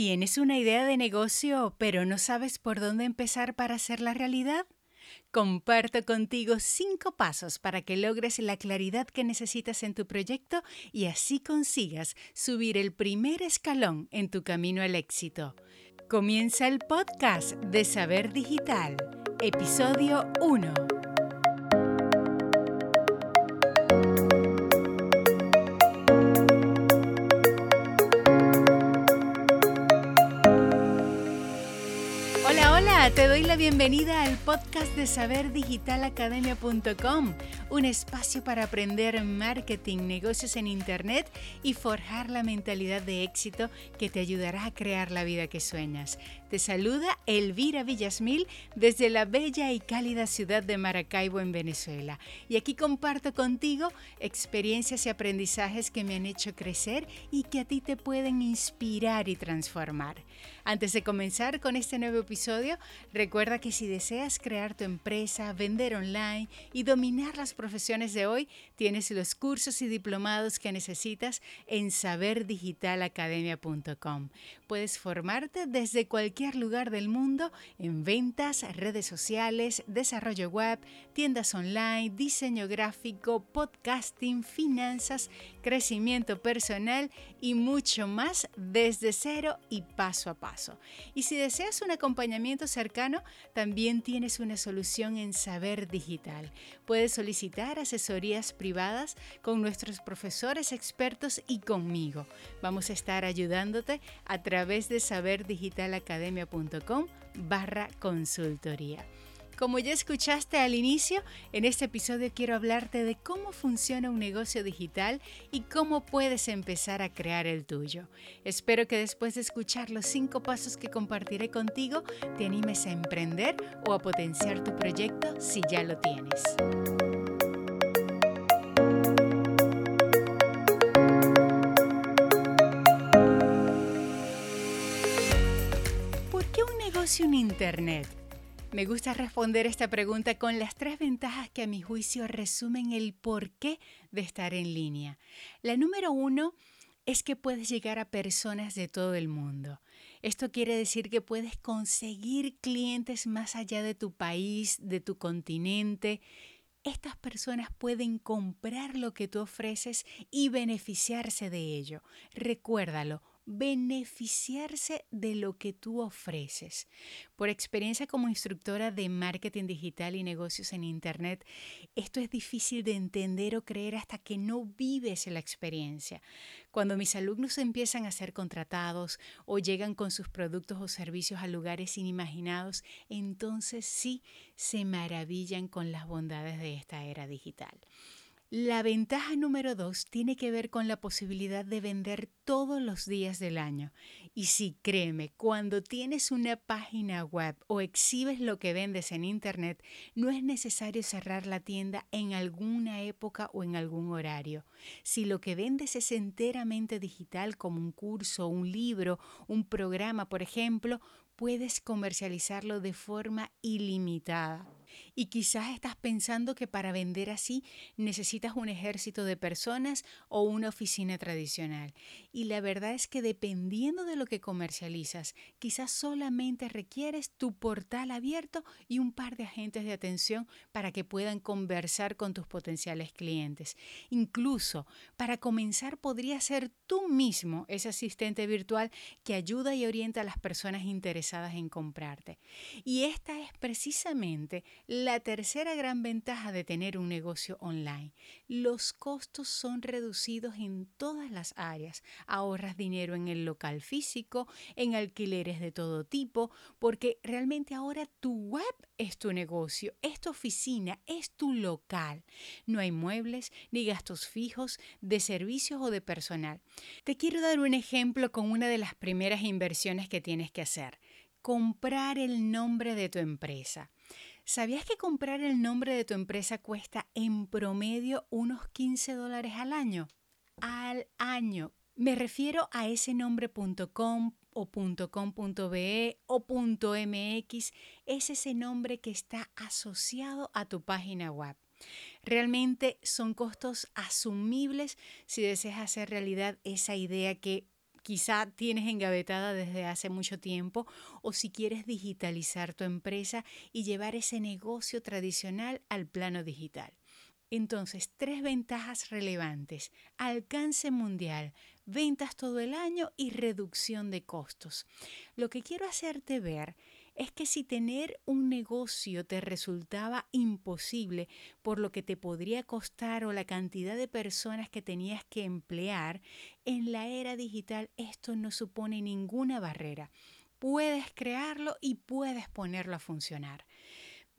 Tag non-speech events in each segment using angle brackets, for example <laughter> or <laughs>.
¿Tienes una idea de negocio pero no sabes por dónde empezar para hacerla realidad? Comparto contigo cinco pasos para que logres la claridad que necesitas en tu proyecto y así consigas subir el primer escalón en tu camino al éxito. Comienza el podcast de Saber Digital, episodio 1. Te doy la bienvenida al podcast de saberdigitalacademia.com, un espacio para aprender marketing, negocios en Internet y forjar la mentalidad de éxito que te ayudará a crear la vida que sueñas. Te saluda Elvira Villasmil desde la bella y cálida ciudad de Maracaibo en Venezuela. Y aquí comparto contigo experiencias y aprendizajes que me han hecho crecer y que a ti te pueden inspirar y transformar. Antes de comenzar con este nuevo episodio, recuerda que si deseas crear tu empresa, vender online y dominar las profesiones de hoy, tienes los cursos y diplomados que necesitas en saberdigitalacademia.com. Puedes formarte desde cualquier lugar del mundo en ventas, redes sociales, desarrollo web, tiendas online, diseño gráfico, podcasting, finanzas, crecimiento personal y mucho más desde cero y paso a paso. Y si deseas un acompañamiento cercano, también tienes una solución en Saber Digital. Puedes solicitar asesorías privadas con nuestros profesores expertos y conmigo. Vamos a estar ayudándote a través de Saber Digital Academia barra consultoría. Como ya escuchaste al inicio, en este episodio quiero hablarte de cómo funciona un negocio digital y cómo puedes empezar a crear el tuyo. Espero que después de escuchar los cinco pasos que compartiré contigo, te animes a emprender o a potenciar tu proyecto si ya lo tienes. un Internet? Me gusta responder esta pregunta con las tres ventajas que a mi juicio resumen el porqué de estar en línea. La número uno es que puedes llegar a personas de todo el mundo. Esto quiere decir que puedes conseguir clientes más allá de tu país, de tu continente. Estas personas pueden comprar lo que tú ofreces y beneficiarse de ello. Recuérdalo, beneficiarse de lo que tú ofreces. Por experiencia como instructora de marketing digital y negocios en Internet, esto es difícil de entender o creer hasta que no vives la experiencia. Cuando mis alumnos empiezan a ser contratados o llegan con sus productos o servicios a lugares inimaginados, entonces sí se maravillan con las bondades de esta era digital. La ventaja número dos tiene que ver con la posibilidad de vender todos los días del año. Y sí, créeme, cuando tienes una página web o exhibes lo que vendes en Internet, no es necesario cerrar la tienda en alguna época o en algún horario. Si lo que vendes es enteramente digital, como un curso, un libro, un programa, por ejemplo, puedes comercializarlo de forma ilimitada. Y quizás estás pensando que para vender así necesitas un ejército de personas o una oficina tradicional. Y la verdad es que dependiendo de lo que comercializas, quizás solamente requieres tu portal abierto y un par de agentes de atención para que puedan conversar con tus potenciales clientes. Incluso para comenzar podría ser tú mismo ese asistente virtual que ayuda y orienta a las personas interesadas en comprarte. Y esta es precisamente la tercera gran ventaja de tener un negocio online. Los costos son reducidos en todas las áreas. Ahorras dinero en el local físico, en alquileres de todo tipo, porque realmente ahora tu web es tu negocio, es tu oficina, es tu local. No hay muebles ni gastos fijos de servicios o de personal. Te quiero dar un ejemplo con una de las primeras inversiones que tienes que hacer. Comprar el nombre de tu empresa. ¿Sabías que comprar el nombre de tu empresa cuesta en promedio unos 15 dólares al año? Al año. Me refiero a ese nombre.com o .com.be o .mx. Es ese nombre que está asociado a tu página web. Realmente son costos asumibles si deseas hacer realidad esa idea que quizá tienes engavetada desde hace mucho tiempo o si quieres digitalizar tu empresa y llevar ese negocio tradicional al plano digital. Entonces, tres ventajas relevantes. Alcance mundial, ventas todo el año y reducción de costos. Lo que quiero hacerte ver que si tener un negocio te resultaba imposible por lo que te podría costar o la cantidad de personas que tenías que emplear, en la era digital esto no supone ninguna barrera. Puedes crearlo y puedes ponerlo a funcionar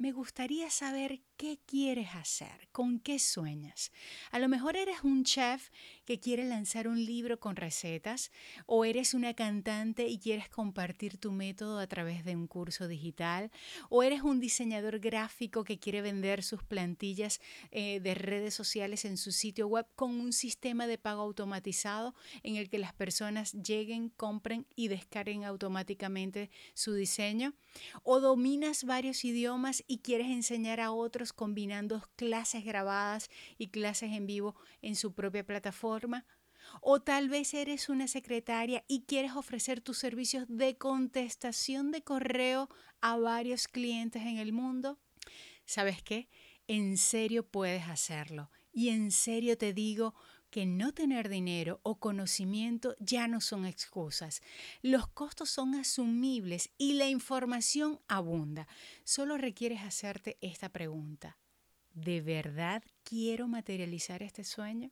me gustaría saber qué quieres hacer, con qué sueñas. A lo mejor eres un chef que quiere lanzar un libro con recetas o eres una cantante y quieres compartir tu método a través de un curso digital o eres un diseñador gráfico que quiere vender sus plantillas eh, de redes sociales en su sitio web con un sistema de pago automatizado en el que las personas lleguen, compren y descarguen automáticamente su diseño o dominas varios idiomas y quieres enseñar a otros combinando clases grabadas y clases en vivo en su propia plataforma. O tal vez eres una secretaria y quieres ofrecer tus servicios de contestación de correo a varios clientes en el mundo. ¿Sabes qué? En serio puedes hacerlo. Y en serio te digo, que no tener dinero o conocimiento ya no son excusas. Los costos son asumibles y la información abunda. Solo requieres hacerte esta pregunta. ¿De verdad quiero materializar este sueño?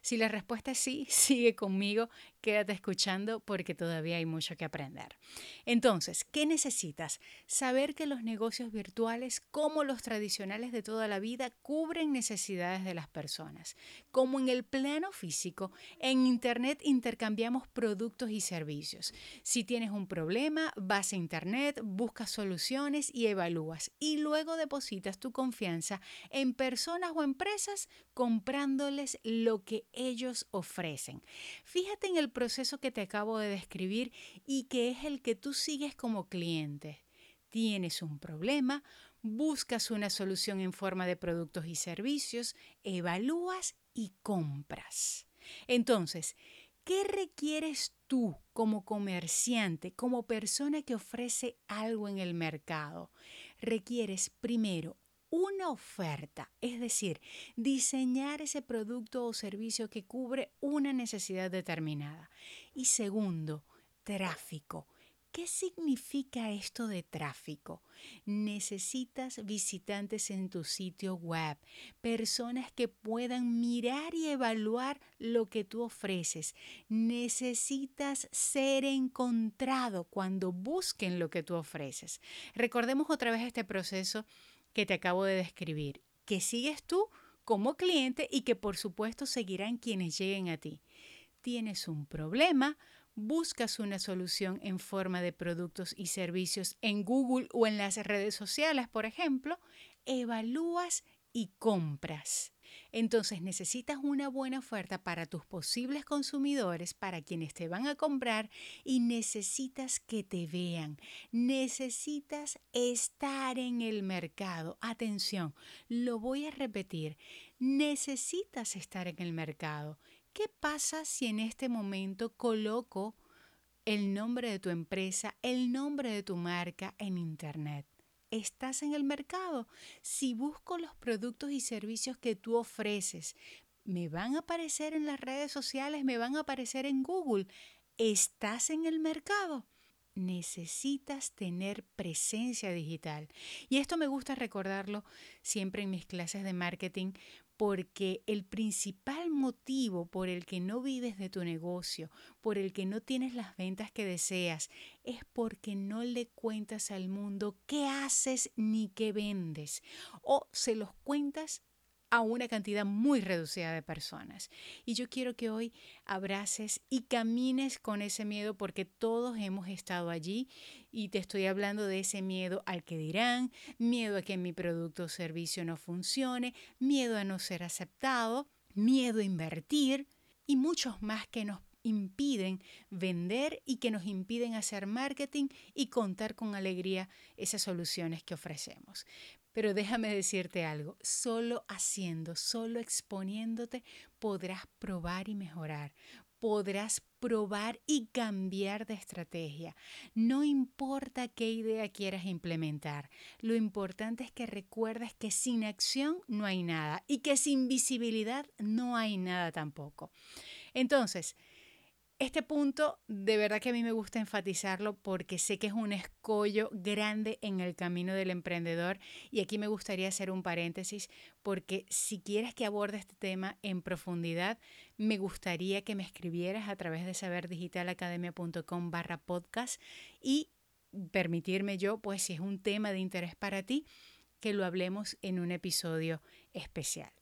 Si la respuesta es sí, <laughs> sigue conmigo, quédate escuchando porque todavía hay mucho que aprender. Entonces, ¿qué necesitas? Saber que los negocios virtuales, como los tradicionales de toda la vida, cubren necesidades de las personas. Como en el plano físico, en Internet intercambiamos productos y servicios. Si tienes un problema, vas a Internet, buscas soluciones y evalúas. Y luego depositas tu confianza en personas o empresas comprándoles que ellos ofrecen. Fíjate en el proceso que te acabo de describir y que es el que tú sigues como cliente. Tienes un problema, buscas una solución en forma de productos y servicios, evalúas y compras. Entonces, ¿qué requieres tú como comerciante, como persona que ofrece algo en el mercado? Requieres primero una oferta, es decir, diseñar ese producto o servicio que cubre una necesidad determinada. Y segundo, tráfico. ¿Qué significa esto de tráfico? Necesitas visitantes en tu sitio web, personas que puedan mirar y evaluar lo que tú ofreces. Necesitas ser encontrado cuando busquen lo que tú ofreces. Recordemos otra vez este proceso que te acabo de describir, que sigues tú como cliente y que por supuesto seguirán quienes lleguen a ti. Tienes un problema, buscas una solución en forma de productos y servicios en Google o en las redes sociales, por ejemplo, evalúas y compras. Entonces necesitas una buena oferta para tus posibles consumidores, para quienes te van a comprar y necesitas que te vean. Necesitas estar en el mercado. Atención, lo voy a repetir. Necesitas estar en el mercado. ¿Qué pasa si en este momento coloco el nombre de tu empresa, el nombre de tu marca en Internet? Estás en el mercado. Si busco los productos y servicios que tú ofreces, me van a aparecer en las redes sociales, me van a aparecer en Google. ¿Estás en el mercado? Necesitas tener presencia digital. Y esto me gusta recordarlo siempre en mis clases de marketing porque el principal motivo por el que no vives de tu negocio, por el que no tienes las ventas que deseas, es porque no le cuentas al mundo qué haces ni qué vendes o se los cuentas a una cantidad muy reducida de personas. Y yo quiero que hoy abraces y camines con ese miedo porque todos hemos estado allí y te estoy hablando de ese miedo al que dirán, miedo a que mi producto o servicio no funcione, miedo a no ser aceptado, miedo a invertir y muchos más que nos impiden vender y que nos impiden hacer marketing y contar con alegría esas soluciones que ofrecemos. Pero déjame decirte algo, solo haciendo, solo exponiéndote podrás probar y mejorar. Podrás probar y cambiar de estrategia. No importa qué idea quieras implementar, lo importante es que recuerdes que sin acción no hay nada y que sin visibilidad no hay nada tampoco. Entonces, este punto de verdad que a mí me gusta enfatizarlo porque sé que es un escollo grande en el camino del emprendedor y aquí me gustaría hacer un paréntesis porque si quieres que aborde este tema en profundidad, me gustaría que me escribieras a través de saberdigitalacademia.com barra podcast y permitirme yo, pues si es un tema de interés para ti, que lo hablemos en un episodio especial.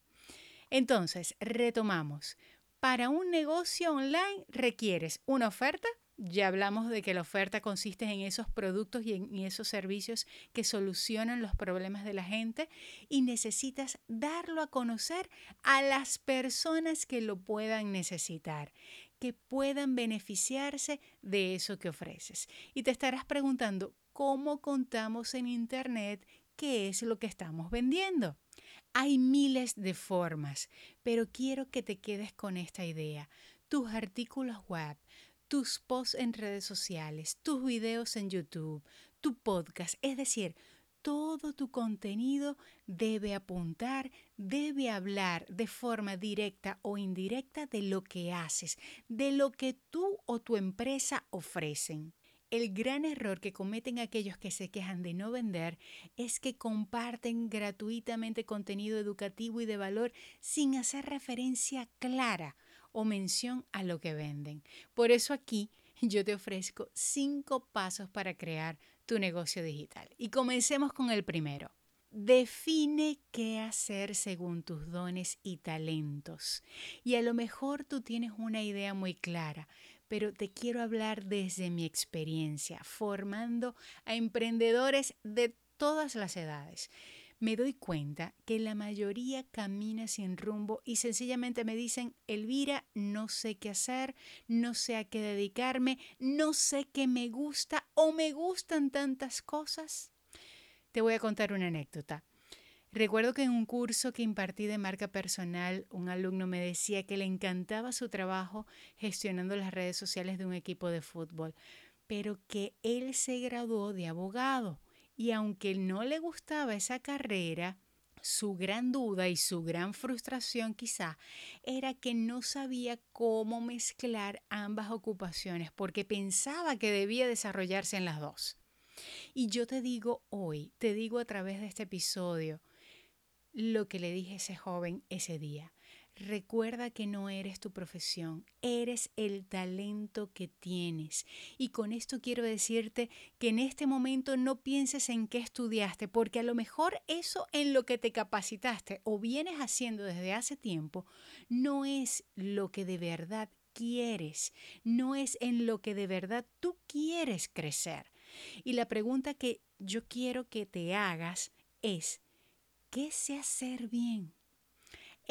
Entonces, retomamos. Para un negocio online requieres una oferta. Ya hablamos de que la oferta consiste en esos productos y en esos servicios que solucionan los problemas de la gente y necesitas darlo a conocer a las personas que lo puedan necesitar, que puedan beneficiarse de eso que ofreces. Y te estarás preguntando, ¿cómo contamos en Internet qué es lo que estamos vendiendo? Hay miles de formas, pero quiero que te quedes con esta idea. Tus artículos web, tus posts en redes sociales, tus videos en YouTube, tu podcast, es decir, todo tu contenido debe apuntar, debe hablar de forma directa o indirecta de lo que haces, de lo que tú o tu empresa ofrecen. El gran error que cometen aquellos que se quejan de no vender es que comparten gratuitamente contenido educativo y de valor sin hacer referencia clara o mención a lo que venden. Por eso aquí <laughs> yo te ofrezco cinco pasos para crear tu negocio digital. Y comencemos con el primero. Define qué hacer según tus dones y talentos. Y a lo mejor tú tienes una idea muy clara, pero te quiero hablar desde mi experiencia, formando a emprendedores de todas las edades. Me doy cuenta que la mayoría camina sin rumbo y sencillamente me dicen, Elvira, no sé qué hacer, no sé a qué dedicarme, no sé qué me gusta o me gustan tantas cosas. Te voy a contar una anécdota. Recuerdo que en un curso que impartí de marca personal, un alumno me decía que le encantaba su trabajo gestionando las redes sociales de un equipo de fútbol, pero que él se graduó de abogado y aunque no le gustaba esa carrera, su gran duda y su gran frustración quizá era que no sabía cómo mezclar ambas ocupaciones porque pensaba que debía desarrollarse en las dos. Y yo te digo hoy, te digo a través de este episodio, lo que le dije a ese joven ese día. Recuerda que no eres tu profesión, eres el talento que tienes. Y con esto quiero decirte que en este momento no pienses en qué estudiaste, porque a lo mejor eso en lo que te capacitaste o vienes haciendo desde hace tiempo no es lo que de verdad quieres, no es en lo que de verdad tú quieres crecer. Y la pregunta que yo quiero que te hagas es, qué sé hacer bien?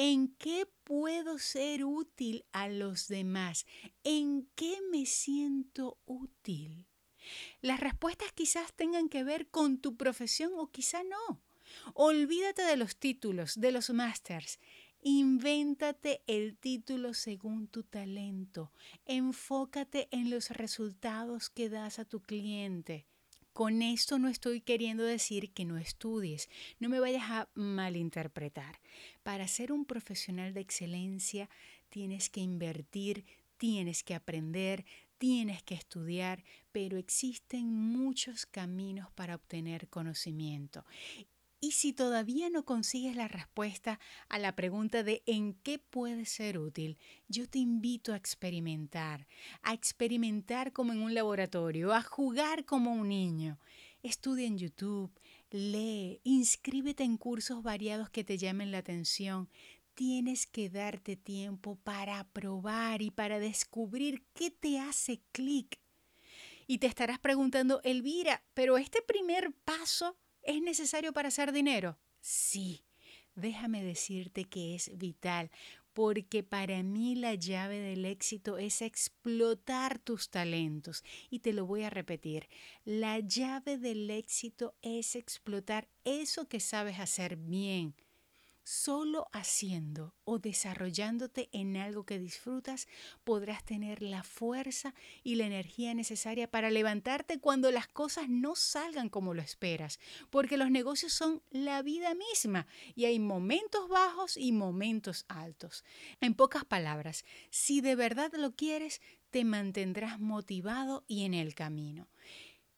¿En qué puedo ser útil a los demás? ¿En qué me siento útil? Las respuestas quizás tengan que ver con tu profesión o quizá no. Olvídate de los títulos, de los másters. Invéntate el título según tu talento. Enfócate en los resultados que das a tu cliente. Con esto no estoy queriendo decir que no estudies, no me vayas a malinterpretar. Para ser un profesional de excelencia tienes que invertir, tienes que aprender, tienes que estudiar, pero existen muchos caminos para obtener conocimiento. Y si todavía no consigues la respuesta a la pregunta de en qué puede ser útil, yo te invito a experimentar, a experimentar como en un laboratorio, a jugar como un niño. Estudia en YouTube, lee, inscríbete en cursos variados que te llamen la atención. Tienes que darte tiempo para probar y para descubrir qué te hace clic. Y te estarás preguntando, Elvira, pero este primer paso ¿Es necesario para hacer dinero? Sí, déjame decirte que es vital, porque para mí la llave del éxito es explotar tus talentos. Y te lo voy a repetir, la llave del éxito es explotar eso que sabes hacer bien. Solo haciendo o desarrollándote en algo que disfrutas podrás tener la fuerza y la energía necesaria para levantarte cuando las cosas no salgan como lo esperas, porque los negocios son la vida misma y hay momentos bajos y momentos altos. En pocas palabras, si de verdad lo quieres, te mantendrás motivado y en el camino.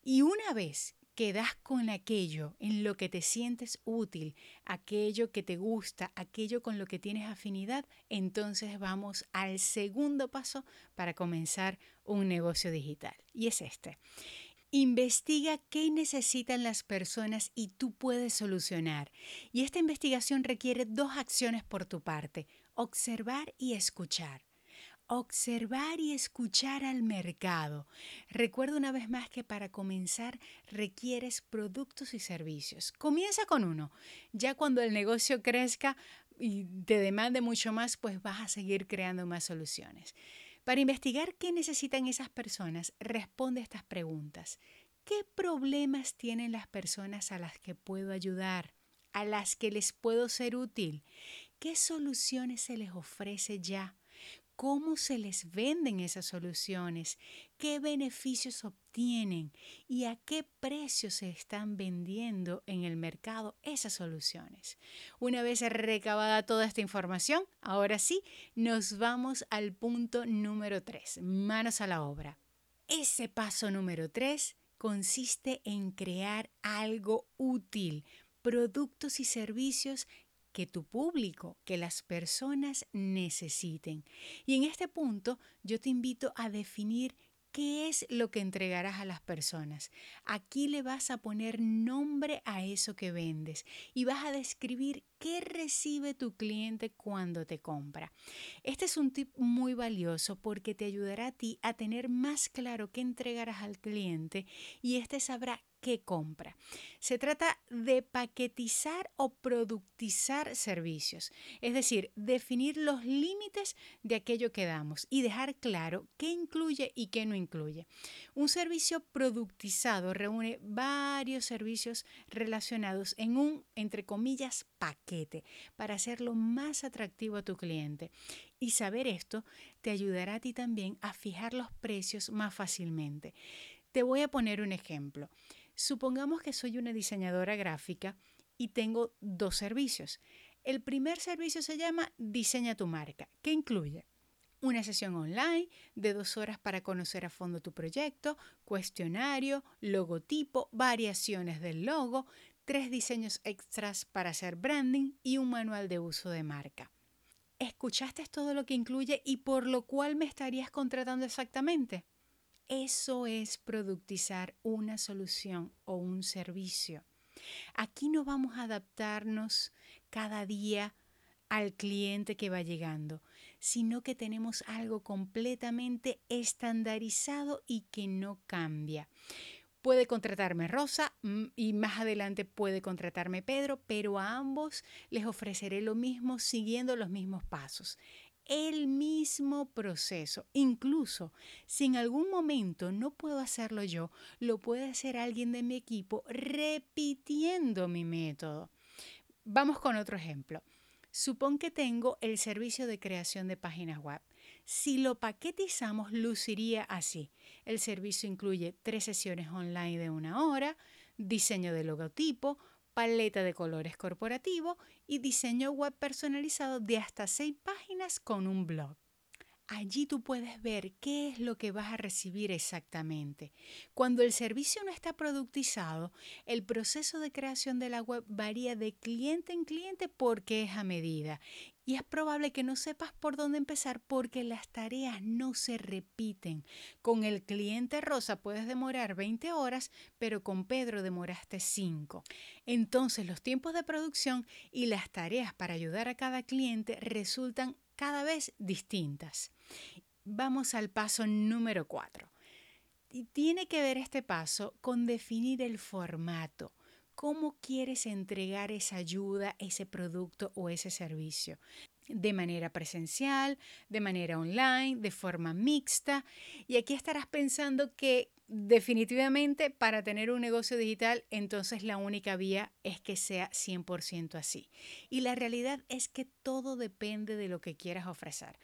Y una vez quedas con aquello en lo que te sientes útil, aquello que te gusta, aquello con lo que tienes afinidad, entonces vamos al segundo paso para comenzar un negocio digital. Y es este. Investiga qué necesitan las personas y tú puedes solucionar. Y esta investigación requiere dos acciones por tu parte, observar y escuchar observar y escuchar al mercado. Recuerda una vez más que para comenzar requieres productos y servicios. Comienza con uno. Ya cuando el negocio crezca y te demande mucho más, pues vas a seguir creando más soluciones. Para investigar qué necesitan esas personas, responde estas preguntas. ¿Qué problemas tienen las personas a las que puedo ayudar? ¿A las que les puedo ser útil? ¿Qué soluciones se les ofrece ya? Cómo se les venden esas soluciones, qué beneficios obtienen y a qué precio se están vendiendo en el mercado esas soluciones. Una vez recabada toda esta información, ahora sí, nos vamos al punto número 3, manos a la obra. Ese paso número 3 consiste en crear algo útil, productos y servicios que tu público, que las personas necesiten. Y en este punto yo te invito a definir ¿Qué es lo que entregarás a las personas? Aquí le vas a poner nombre a eso que vendes y vas a describir qué recibe tu cliente cuando te compra. Este es un tip muy valioso porque te ayudará a ti a tener más claro qué entregarás al cliente y éste sabrá qué compra. Se trata de paquetizar o productizar servicios, es decir, definir los límites de aquello que damos y dejar claro qué incluye y qué no incluye. Un servicio productizado reúne varios servicios relacionados en un, entre comillas, paquete para hacerlo más atractivo a tu cliente. Y saber esto te ayudará a ti también a fijar los precios más fácilmente. Te voy a poner un ejemplo. Supongamos que soy una diseñadora gráfica y tengo dos servicios. El primer servicio se llama Diseña tu marca, que incluye una sesión online de dos horas para conocer a fondo tu proyecto, cuestionario, logotipo, variaciones del logo, tres diseños extras para hacer branding y un manual de uso de marca. ¿Escuchaste todo lo que incluye y por lo cual me estarías contratando exactamente? Eso es productizar una solución o un servicio. Aquí no vamos a adaptarnos cada día al cliente que va llegando, sino que tenemos algo completamente estandarizado y que no cambia. Puede contratarme Rosa mm, y más adelante puede contratarme Pedro, pero a ambos les ofreceré lo mismo siguiendo los mismos pasos el mismo proceso. Incluso si en algún momento no puedo hacerlo yo, lo puede hacer alguien de mi equipo repitiendo mi método. Vamos con otro ejemplo. Supón que tengo el servicio de creación de páginas web. Si lo paquetizamos, luciría así. El servicio incluye tres sesiones online de una hora, diseño de logotipo, paleta de colores corporativo y diseño web personalizado de hasta seis páginas con un blog. Allí tú puedes ver qué es lo que vas a recibir exactamente. Cuando el servicio no está productizado, el proceso de creación de la web varía de cliente en cliente porque es a medida y es probable que no sepas por dónde empezar porque las tareas no se repiten. Con el cliente rosa puedes demorar 20 horas, pero con Pedro demoraste 5. Entonces los tiempos de producción y las tareas para ayudar a cada cliente resultan cada vez distintas. Vamos al paso número 4. Y tiene que ver este paso con definir el formato cómo quieres entregar esa ayuda, ese producto o ese servicio. De manera presencial, de manera online, de forma mixta. Y aquí estarás pensando que definitivamente para tener un negocio digital, entonces la única vía es que sea 100% así. Y la realidad es que todo depende de lo que quieras ofrecer.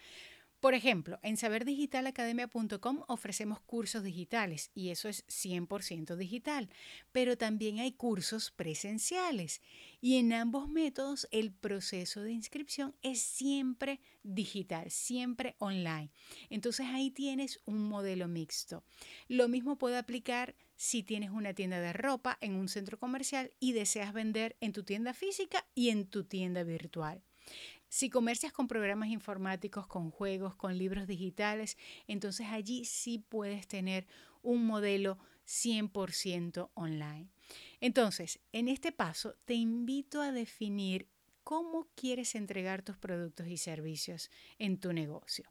Por ejemplo, en saberdigitalacademia.com ofrecemos cursos digitales y eso es 100% digital, pero también hay cursos presenciales y en ambos métodos el proceso de inscripción es siempre digital, siempre online. Entonces ahí tienes un modelo mixto. Lo mismo puede aplicar si tienes una tienda de ropa en un centro comercial y deseas vender en tu tienda física y en tu tienda virtual. Si comercias con programas informáticos, con juegos, con libros digitales, entonces allí sí puedes tener un modelo 100% online. Entonces, en este paso te invito a definir cómo quieres entregar tus productos y servicios en tu negocio.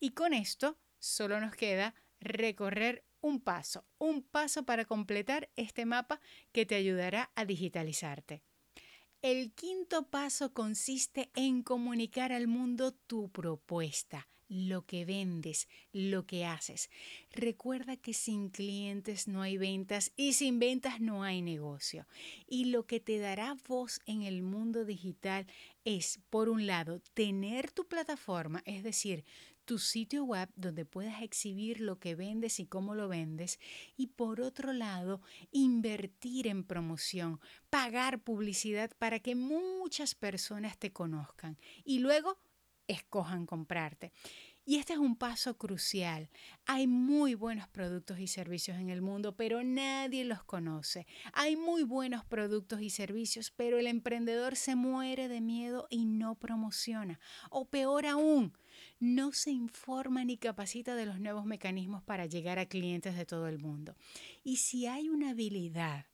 Y con esto solo nos queda recorrer un paso, un paso para completar este mapa que te ayudará a digitalizarte. El quinto paso consiste en comunicar al mundo tu propuesta, lo que vendes, lo que haces. Recuerda que sin clientes no hay ventas y sin ventas no hay negocio. Y lo que te dará voz en el mundo digital es, por un lado, tener tu plataforma, es decir, tu sitio web donde puedas exhibir lo que vendes y cómo lo vendes. Y por otro lado, invertir en promoción, pagar publicidad para que muchas personas te conozcan y luego escojan comprarte. Y este es un paso crucial. Hay muy buenos productos y servicios en el mundo, pero nadie los conoce. Hay muy buenos productos y servicios, pero el emprendedor se muere de miedo y no promociona. O peor aún, no se informa ni capacita de los nuevos mecanismos para llegar a clientes de todo el mundo. Y si hay una habilidad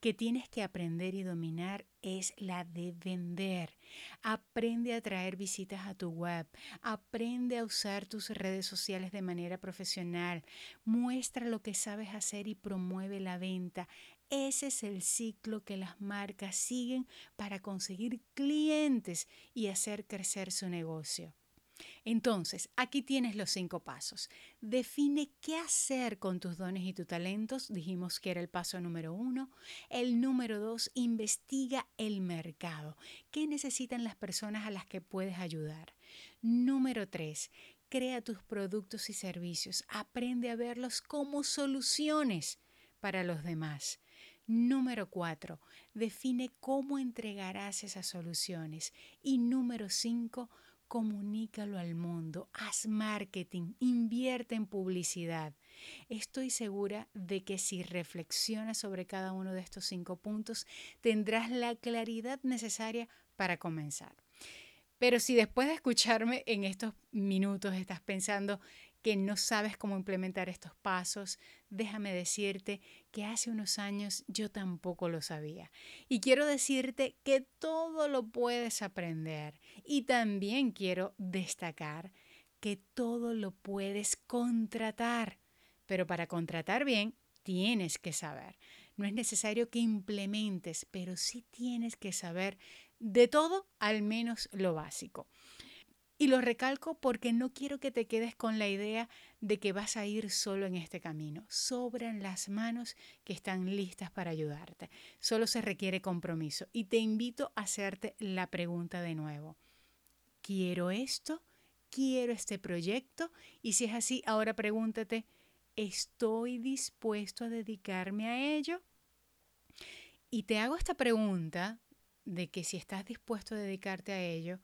que tienes que aprender y dominar es la de vender. Aprende a traer visitas a tu web, aprende a usar tus redes sociales de manera profesional, muestra lo que sabes hacer y promueve la venta. Ese es el ciclo que las marcas siguen para conseguir clientes y hacer crecer su negocio. Entonces, aquí tienes los cinco pasos. Define qué hacer con tus dones y tus talentos. Dijimos que era el paso número uno. El número dos, investiga el mercado. ¿Qué necesitan las personas a las que puedes ayudar? Número tres, crea tus productos y servicios. Aprende a verlos como soluciones para los demás. Número cuatro, define cómo entregarás esas soluciones. Y número cinco, comunícalo al mundo, haz marketing, invierte en publicidad. Estoy segura de que si reflexionas sobre cada uno de estos cinco puntos, tendrás la claridad necesaria para comenzar. Pero si después de escucharme en estos minutos estás pensando que no sabes cómo implementar estos pasos, déjame decirte que hace unos años yo tampoco lo sabía. Y quiero decirte que todo lo puedes aprender. Y también quiero destacar que todo lo puedes contratar. Pero para contratar bien, tienes que saber. No es necesario que implementes, pero sí tienes que saber de todo, al menos lo básico. Y lo recalco porque no quiero que te quedes con la idea de que vas a ir solo en este camino. Sobran las manos que están listas para ayudarte. Solo se requiere compromiso. Y te invito a hacerte la pregunta de nuevo. ¿Quiero esto? ¿Quiero este proyecto? Y si es así, ahora pregúntate, ¿estoy dispuesto a dedicarme a ello? Y te hago esta pregunta de que si estás dispuesto a dedicarte a ello,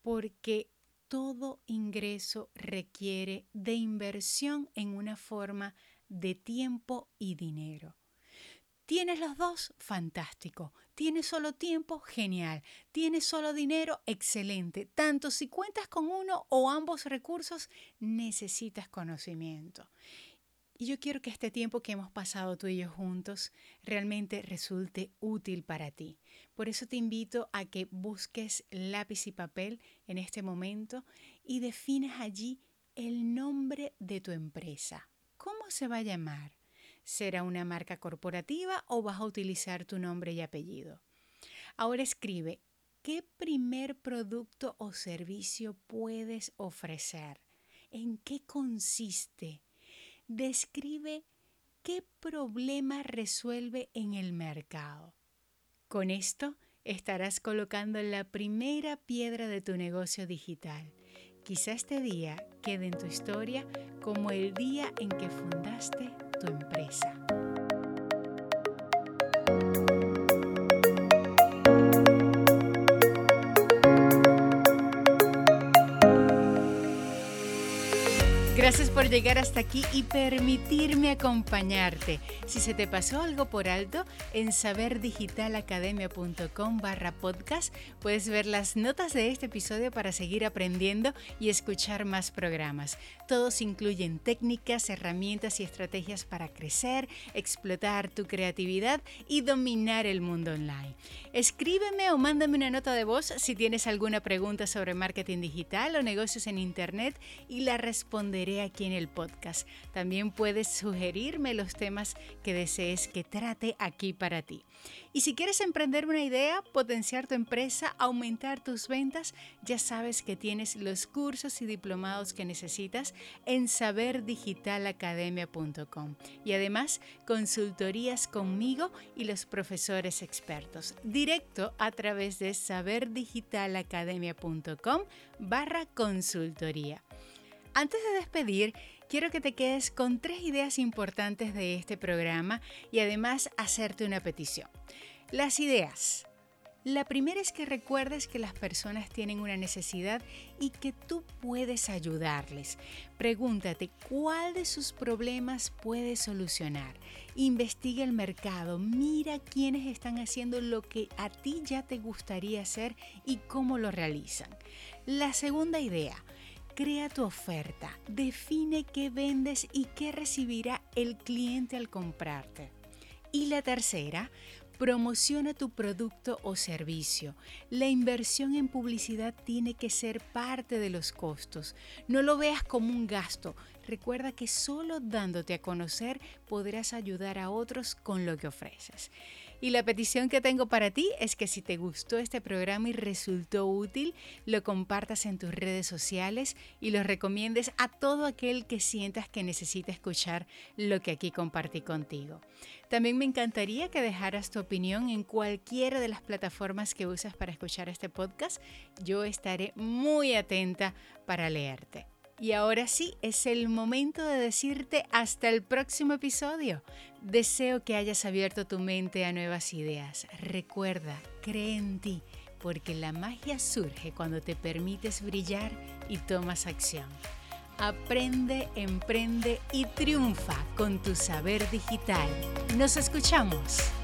porque todo ingreso requiere de inversión en una forma de tiempo y dinero. ¿Tienes los dos? Fantástico. ¿Tienes solo tiempo? Genial. ¿Tienes solo dinero? Excelente. Tanto si cuentas con uno o ambos recursos, necesitas conocimiento. Y yo quiero que este tiempo que hemos pasado tú y yo juntos realmente resulte útil para ti. Por eso te invito a que busques lápiz y papel en este momento y definas allí el nombre de tu empresa. ¿Cómo se va a llamar? ¿Será una marca corporativa o vas a utilizar tu nombre y apellido? Ahora escribe, ¿qué primer producto o servicio puedes ofrecer? ¿En qué consiste? describe qué problema resuelve en el mercado. Con esto estarás colocando la primera piedra de tu negocio digital. Quizá este día quede en tu historia como el día en que fundaste tu empresa. Gracias por llegar hasta aquí y permitirme acompañarte. Si se te pasó algo por alto, en saberdigitalacademia.com barra podcast puedes ver las notas de este episodio para seguir aprendiendo y escuchar más programas. Todos incluyen técnicas, herramientas y estrategias para crecer, explotar tu creatividad y dominar el mundo online. Escríbeme o mándame una nota de voz si tienes alguna pregunta sobre marketing digital o negocios en Internet y la responderé aquí en el podcast. También puedes sugerirme los temas que desees que trate aquí para ti. Y si quieres emprender una idea, potenciar tu empresa, aumentar tus ventas, ya sabes que tienes los cursos y diplomados que necesitas en saberdigitalacademia.com. Y además, consultorías conmigo y los profesores expertos, directo a través de saberdigitalacademia.com barra consultoría. Antes de despedir, quiero que te quedes con tres ideas importantes de este programa y además hacerte una petición. Las ideas. La primera es que recuerdes que las personas tienen una necesidad y que tú puedes ayudarles. Pregúntate cuál de sus problemas puedes solucionar. Investiga el mercado, mira quiénes están haciendo lo que a ti ya te gustaría hacer y cómo lo realizan. La segunda idea, Crea tu oferta, define qué vendes y qué recibirá el cliente al comprarte. Y la tercera, promociona tu producto o servicio. La inversión en publicidad tiene que ser parte de los costos. No lo veas como un gasto. Recuerda que solo dándote a conocer podrás ayudar a otros con lo que ofreces. Y la petición que tengo para ti es que si te gustó este programa y resultó útil, lo compartas en tus redes sociales y lo recomiendes a todo aquel que sientas que necesita escuchar lo que aquí compartí contigo. También me encantaría que dejaras tu opinión en cualquiera de las plataformas que usas para escuchar este podcast. Yo estaré muy atenta para leerte. Y ahora sí, es el momento de decirte hasta el próximo episodio. Deseo que hayas abierto tu mente a nuevas ideas. Recuerda, cree en ti, porque la magia surge cuando te permites brillar y tomas acción. Aprende, emprende y triunfa con tu saber digital. Nos escuchamos.